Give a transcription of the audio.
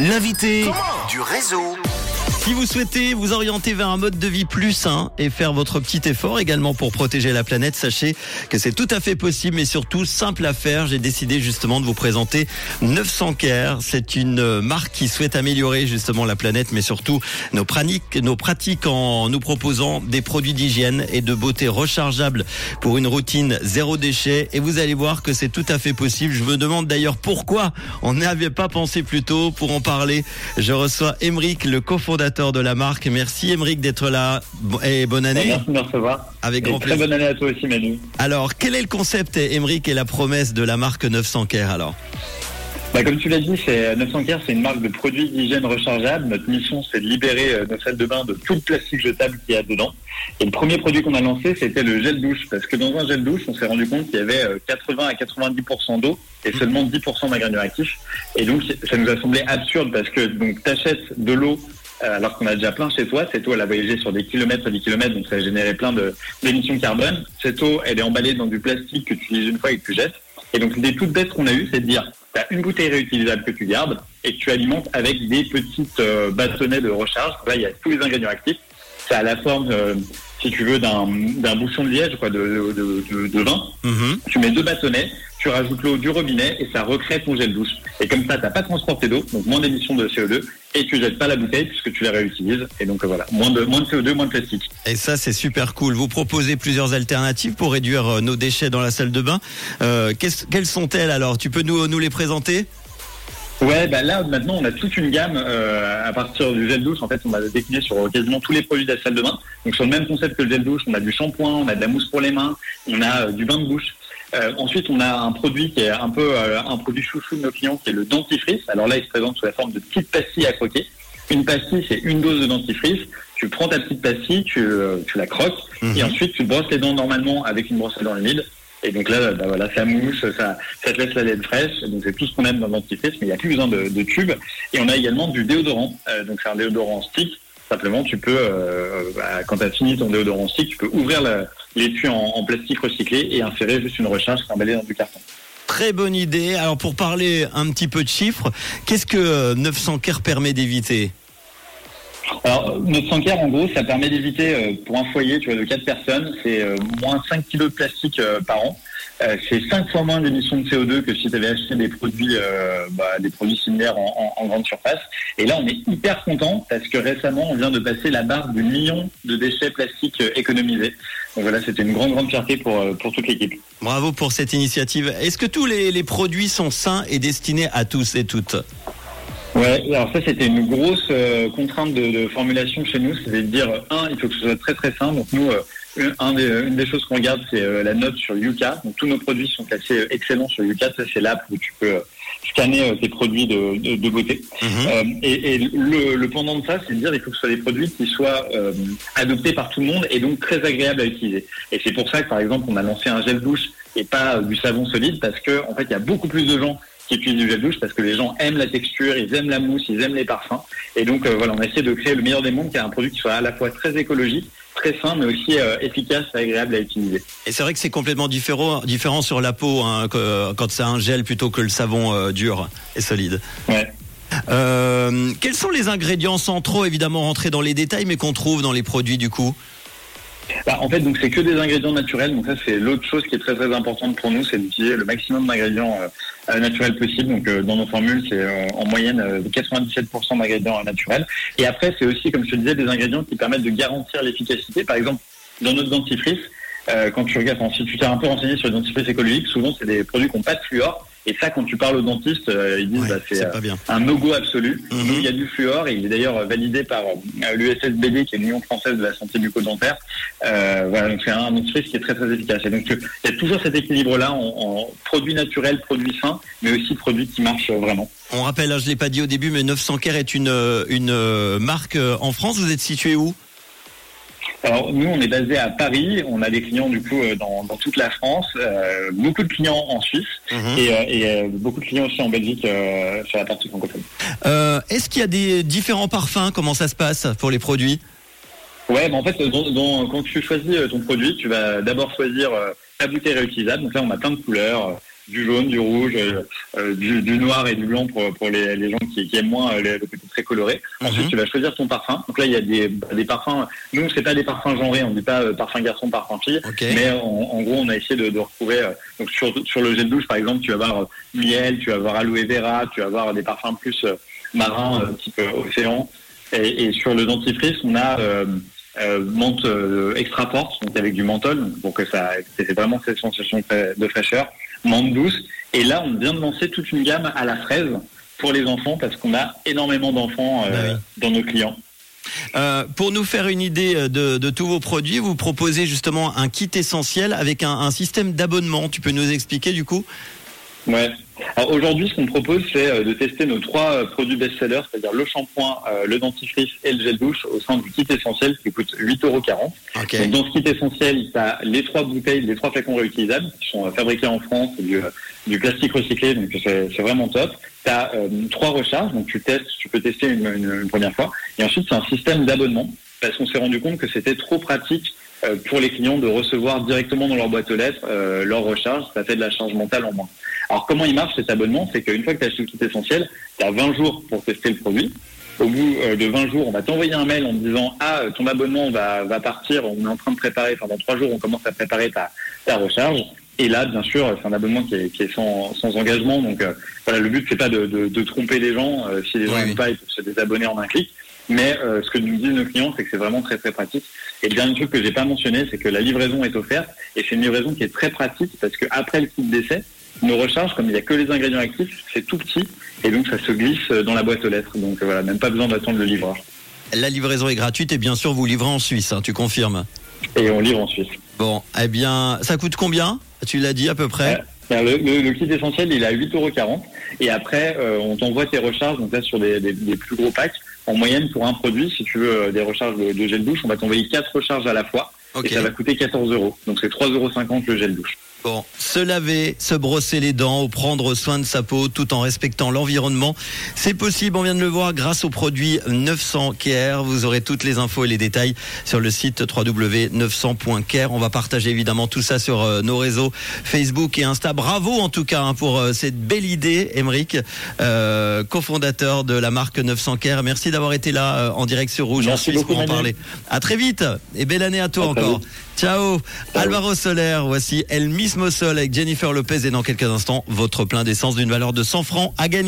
L'invité du réseau. Si vous souhaitez vous orienter vers un mode de vie plus sain et faire votre petit effort également pour protéger la planète, sachez que c'est tout à fait possible, mais surtout simple à faire. J'ai décidé justement de vous présenter 900 Care. C'est une marque qui souhaite améliorer justement la planète, mais surtout nos pratiques, nos pratiques en nous proposant des produits d'hygiène et de beauté rechargeables pour une routine zéro déchet. Et vous allez voir que c'est tout à fait possible. Je me demande d'ailleurs pourquoi on n'avait pas pensé plus tôt. Pour en parler, je reçois Emeric, le cofondateur de la marque. Merci Émeric d'être là et bonne année. Merci de me recevoir. Avec Et grand très plaisir. bonne année à toi aussi Manu. Alors, quel est le concept Émeric et la promesse de la marque 900 Care alors? Bah, comme tu l'as dit, c'est 900 Care, c'est une marque de produits d'hygiène rechargeables. Notre mission, c'est de libérer euh, nos salles de bain de tout le plastique jetable qu'il y a dedans. Et le premier produit qu'on a lancé, c'était le gel douche. Parce que dans un gel douche, on s'est rendu compte qu'il y avait euh, 80 à 90% d'eau et seulement 10% d'ingrédients actifs. Et donc, ça nous a semblé absurde parce que donc t'achètes de l'eau euh, alors qu'on a déjà plein chez toi. Cette eau, elle a voyagé sur des kilomètres et des kilomètres, donc ça a généré plein de- d'émissions carbone. Cette eau, elle est emballée dans du plastique que tu utilises une fois et que tu jettes. Et donc, l'idée toute bête qu'on a eue, c'est de dire, tu as une bouteille réutilisable que tu gardes et que tu alimentes avec des petites euh, bâtonnets de recharge. Là, il y a tous les ingrédients actifs. C'est à la forme, euh, si tu veux, d'un bouchon de liège, quoi, de, de, de, de vin. Mhm. Tu mets deux bâtonnets, tu rajoutes l'eau du robinet et ça recrée ton gel douche. Et comme ça, t'as pas transporté d'eau, donc moins d'émissions de CO2 et tu jettes pas la bouteille puisque tu la réutilises. Et donc voilà, moins de, moins de CO2, moins de plastique. Et ça, c'est super cool. Vous proposez plusieurs alternatives pour réduire euh, nos déchets dans la salle de bain. Euh, quelles sont-elles alors? Tu peux nous, nous les présenter? Ouais, bah là maintenant on a toute une gamme euh, à partir du gel douche. En fait, on a décliné sur quasiment tous les produits de la salle de bain. Donc sur le même concept que le gel douche, on a du shampoing, on a de la mousse pour les mains, on a euh, du bain de bouche. Euh, ensuite, on a un produit qui est un peu euh, un produit chouchou de nos clients, qui est le dentifrice. Alors là, il se présente sous la forme de petites pastilles à croquer. Une pastille, c'est une dose de dentifrice. Tu prends ta petite pastille, tu, euh, tu la croques, et ensuite tu brosses les dents normalement avec une brosse à dents humide. Et donc là, bah voilà, ça mousse, ça, ça te laisse la laine fraîche. Donc c'est tout ce qu'on aime dans le dentifrice, mais il n'y a plus besoin de, de tubes. Et on a également du déodorant. Euh, donc c'est un déodorant stick. Simplement, tu peux, euh, bah, quand tu as fini ton déodorant stick, tu peux ouvrir la- l'étui en, en plastique recyclé et insérer juste une recharge emballée dans du carton. Très bonne idée. Alors, pour parler un petit peu de chiffres, qu'est-ce que euh, 900 Care permet d'éviter? Alors, notre 100 en gros, ça permet d'éviter euh, pour un foyer, tu vois, de 4 personnes, c'est euh, moins 5 kilos de plastique euh, par an. Euh, c'est 5 fois moins d'émissions de CO2 que si tu avais acheté des produits, euh, bah, des produits similaires en, grande surface. Et là, on est hyper content parce que récemment, on vient de passer la barre du million de déchets plastiques euh, économisés. Donc voilà, c'était une grande, grande fierté pour, pour toute l'équipe. Bravo pour cette initiative. Est-ce que tous les produits sont sains et destinés à tous et toutes? Ouais, alors ça c'était une grosse euh, contrainte de, de formulation chez nous, c'est de dire euh, un, il faut que ce soit très très simple. Donc nous, euh, une, un des, une des choses qu'on regarde, c'est euh, la note sur Yuka. Donc tous nos produits sont classés excellents sur Yuka. Ça c'est l'app où tu peux scanner tes produits de, de, de beauté. Mhm. Et et le, le pendant de ça, c'est de dire il faut que ce soit des produits qui soient adoptés par tout le monde et donc très agréables à utiliser. Et c'est pour ça que par exemple on a lancé un gel douche et pas du savon solide parce que en fait il y a beaucoup plus de gens qui utilisent du gel douche parce que les gens aiment la texture, ils aiment la mousse, ils aiment les parfums. Et donc euh, voilà, on a essayé de créer le meilleur des mondes, qui est un produit qui soit à la fois très écologique, très sain, mais aussi euh, efficace et agréable à utiliser. Et c'est vrai que c'est complètement différent, différent sur la peau hein, que- quand c'est un gel plutôt que le savon euh, dur et solide. Ouais. Quels sont les ingrédients sans trop évidemment rentrer dans les détails, mais qu'on trouve dans les produits du coup? Bah, en fait, donc c'est que des ingrédients naturels. Donc ça, c'est l'autre chose qui est très très importante pour nous, c'est d'utiliser le maximum d'ingrédients euh, euh, naturels possible. Donc euh, dans nos formules, c'est en moyenne euh, 97% d'ingrédients naturels. Et après, c'est aussi, comme je te disais, des ingrédients qui permettent de garantir l'efficacité. Par exemple, dans notre dentifrice, quand tu regardes, si tu t'es un peu renseigné sur le dentifrice écologique, souvent c'est des produits qui n'ont pas de fluor. Et ça, quand tu parles aux dentistes, euh, ils disent Ouais, bah, c'est euh, un no-go absolu. Nous, il y a du fluor et il est d'ailleurs validé par euh, l'USSBD, qui est l'Union française de la santé bucco-dentaire. Euh, voilà, donc c'est un dentifrice qui est très très efficace. Et donc il y a toujours cet équilibre-là en, en produits naturels, produits sains, mais aussi produits qui marchent vraiment. On rappelle, hein, je l'ai pas dit au début, mais 900 Care est une, une marque en France. Vous êtes situé où? Alors nous, on est basé à Paris. On a des clients du coup euh, dans, dans toute la France, euh, beaucoup de clients en Suisse Mhm. et, euh, et, euh, beaucoup de clients aussi en Belgique euh, sur la partie francophone. Est-ce qu'il y a des différents parfums? Comment ça se passe pour les produits? Ouais, mais en fait, dans- dans- quand tu choisis ton produit, tu vas d'abord choisir ta bouteille réutilisable. Donc là, on a plein de couleurs. Du jaune, du rouge, du, noir et du blanc pour, pour les, les gens qui, qui, aiment moins le côté très coloré. Ensuite, mhm. tu vas choisir ton parfum. Donc là, il y a des, des parfums. Nous, c'est pas des parfums genrés. On dit pas parfum garçon, parfum fille. Mais en, gros, on a essayé de, de retrouver. donc sur, sur le gel douche, par exemple, tu vas avoir miel, tu vas avoir aloe vera, tu vas avoir des parfums plus marins, type océan. Et, et, sur le dentifrice, on a euh, menthe euh, extra forte, donc avec du menthol, pour que ça, c'est vraiment cette sensation de fraîcheur, menthe douce. Et là, on vient de lancer toute une gamme à la fraise pour les enfants parce qu'on a énormément d'enfants euh, bah dans nos clients. pour nous faire une idée de, tous vos produits, vous proposez justement un kit essentiel avec un, un système d'abonnement. Tu peux nous expliquer du coup Ouais. Alors aujourd'hui, ce qu'on propose, c'est euh, de tester nos trois euh, produits best-sellers, c'est-à-dire le shampoing, euh, le dentifrice et le gel douche au sein du kit essentiel qui coûte 8,40 euros. Dans ce kit essentiel, tu as les trois bouteilles, les trois flacons réutilisables qui sont fabriqués en France, du, du plastique recyclé, donc c'est vraiment top. Tu as trois recharges, donc tu testes, tu peux tester une, une première fois. Et ensuite, c'est un système d'abonnement parce qu'on s'est rendu compte que c'était trop pratique pour les clients de recevoir directement dans leur boîte aux lettres leur recharge. Ça fait de la charge mentale en moins. Alors comment il marche cet abonnement? C'est qu'une fois que tu as acheté le kit essentiel, tu as 20 jours pour tester le produit. Au bout euh, de 20 jours, on va t'envoyer un mail en te disant ah ton abonnement va, va partir, on est en train de préparer, enfin dans trois jours on commence à préparer ta, ta recharge. Et là, bien sûr, c'est un abonnement qui est, qui est sans, sans, engagement. Donc euh, voilà, le but c'est pas de, de, de, tromper les gens. Euh, si les gens n'aiment pas, ils peuvent se désabonner en un clic. Mais ce que nous disent nos clients, c'est que c'est vraiment très très pratique. Et le dernier truc que j'ai pas mentionné, c'est que la livraison est offerte et c'est une livraison qui est très pratique parce que après le kit d'essai, nos recharges, comme il n'y a que les ingrédients actifs, c'est tout petit et donc ça se glisse dans la boîte aux lettres. Donc voilà, même pas besoin d'attendre le livreur. La livraison est gratuite et bien sûr vous livrez en Suisse, hein, tu confirmes Et on livre en Suisse. Bon, eh bien, ça coûte combien? Tu l'as dit à peu près? Euh, le, kit essentiel, il est à 8,40€ et après, euh, on t'envoie tes recharges, donc là sur des, plus gros packs. En moyenne, pour un produit, si tu veux euh, des recharges de, de gel douche, on va t'envoyer 4 recharges à la fois et ça va coûter 14 euros. Donc c'est 3,50€ le gel douche. Bon, se laver, se brosser les dents ou prendre soin de sa peau tout en respectant l'environnement, c'est possible, on vient de le voir, grâce au produit 900 Care. Vous aurez toutes les infos et les détails sur le site www.900.care. On va partager évidemment tout ça sur euh, nos réseaux Facebook et Insta. Bravo en tout cas hein, pour euh, cette belle idée, Emeric, euh, cofondateur de la marque 900 Care. Merci d'avoir été là en direct sur Rouge Merci beaucoup, pour en parler. À très vite et belle année à toi encore. Ciao. Alvaro Soler, voici El Mismo Sol avec Jennifer Lopez et dans quelques instants, votre plein d'essence d'une valeur de 100 francs à gagner.